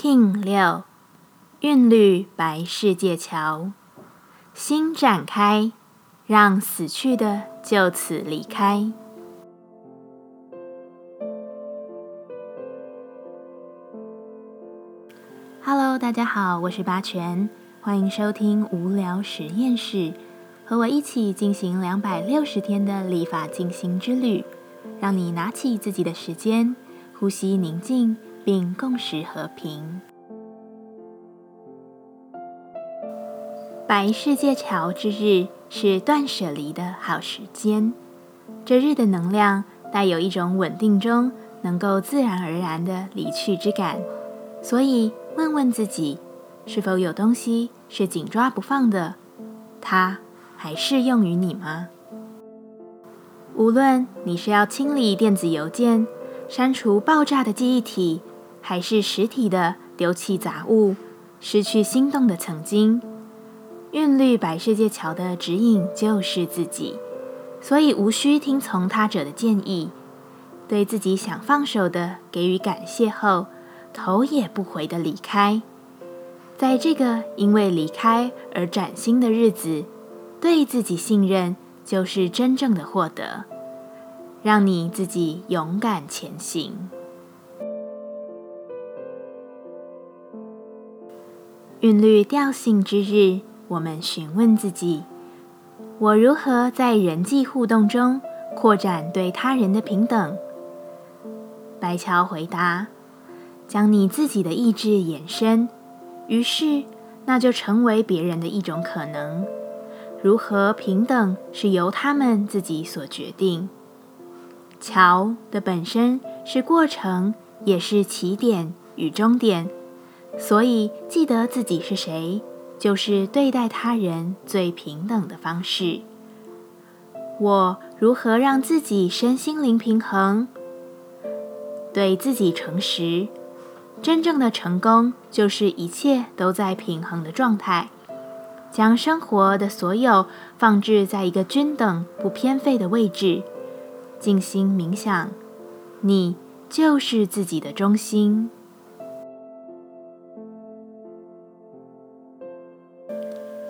King 六，韵律白世界桥，心展开，让死去的就此离开。Hello，大家好，我是八全，欢迎收听无聊实验室，和我一起进行两百六十天的立法进行之旅，让你拿起自己的时间，呼吸宁静。并共识和平。白世界桥之日是断舍离的好时间。这日的能量带有一种稳定中能够自然而然的离去之感，所以问问自己，是否有东西是紧抓不放的？它还适用于你吗？无论你是要清理电子邮件、删除爆炸的记忆体。还是实体的丢弃杂物，失去心动的曾经。韵律百世界桥的指引就是自己，所以无需听从他者的建议。对自己想放手的给予感谢后，头也不回的离开。在这个因为离开而崭新的日子，对自己信任就是真正的获得。让你自己勇敢前行。韵律调性之日，我们询问自己：我如何在人际互动中扩展对他人的平等？白桥回答：将你自己的意志延伸，于是那就成为别人的一种可能。如何平等是由他们自己所决定。桥的本身是过程，也是起点与终点。所以，记得自己是谁，就是对待他人最平等的方式。我如何让自己身心灵平衡？对自己诚实。真正的成功，就是一切都在平衡的状态，将生活的所有放置在一个均等、不偏废的位置，静心冥想。你就是自己的中心。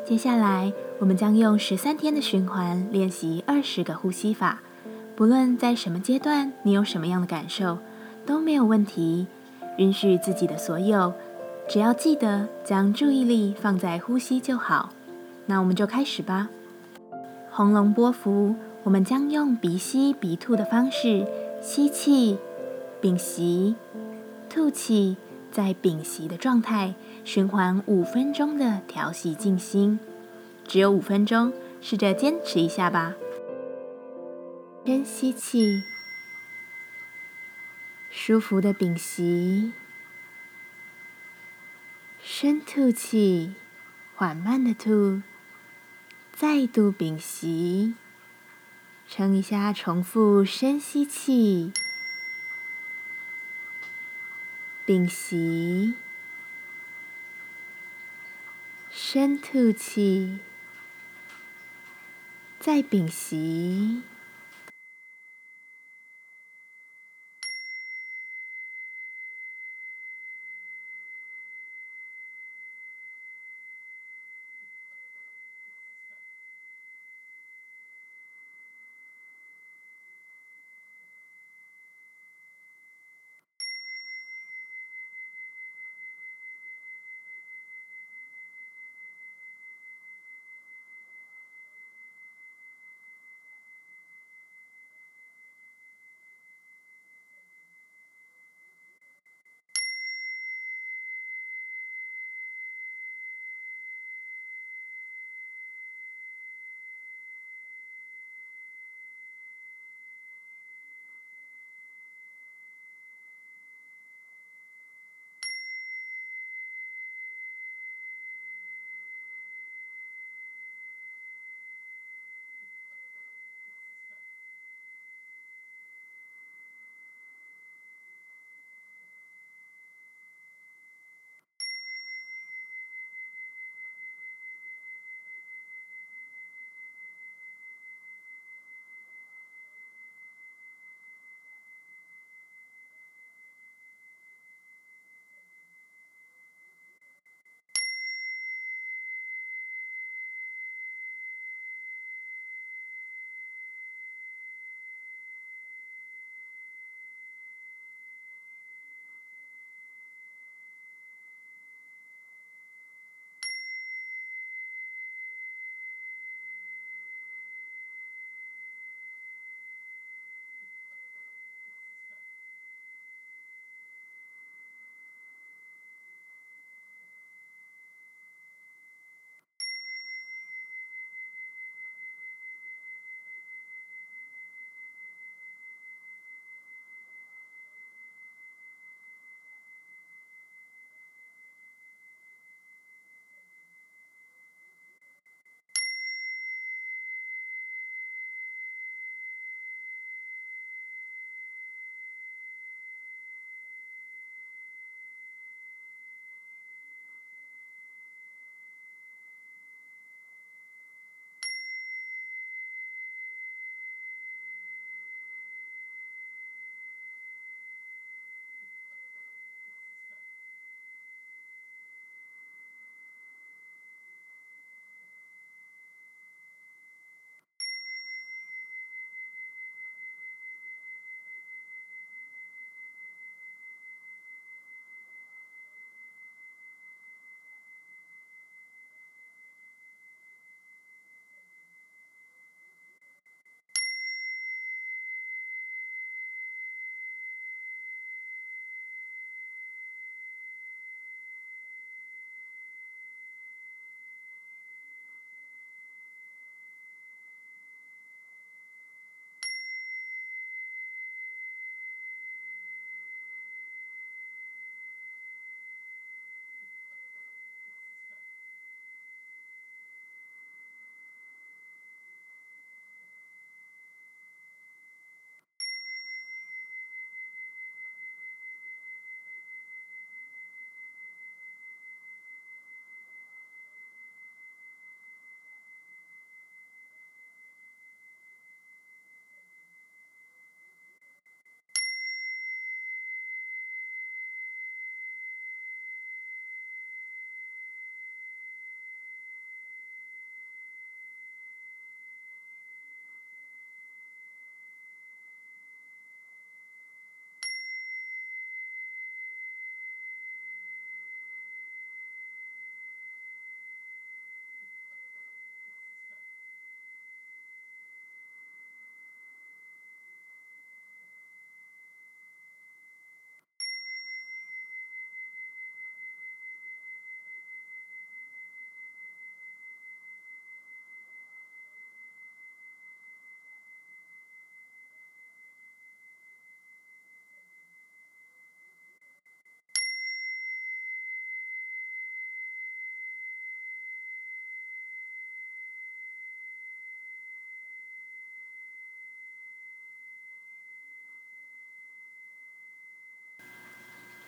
接下来，我们将用十三天的循环练习二十个呼吸法。不论在什么阶段，你有什么样的感受，都没有问题。允许自己的所有，只要记得将注意力放在呼吸就好。那我们就开始吧。红龙波幅，我们将用鼻吸鼻吐的方式吸气，屏息，吐气。在屏息的状态，循环五分钟的调息静心，只有五分钟，试着坚持一下吧。深吸气，舒服的屏息，深吐气，缓慢的吐，再度屏息，撑一下，重复深吸气。屏息，深吐气，再屏息。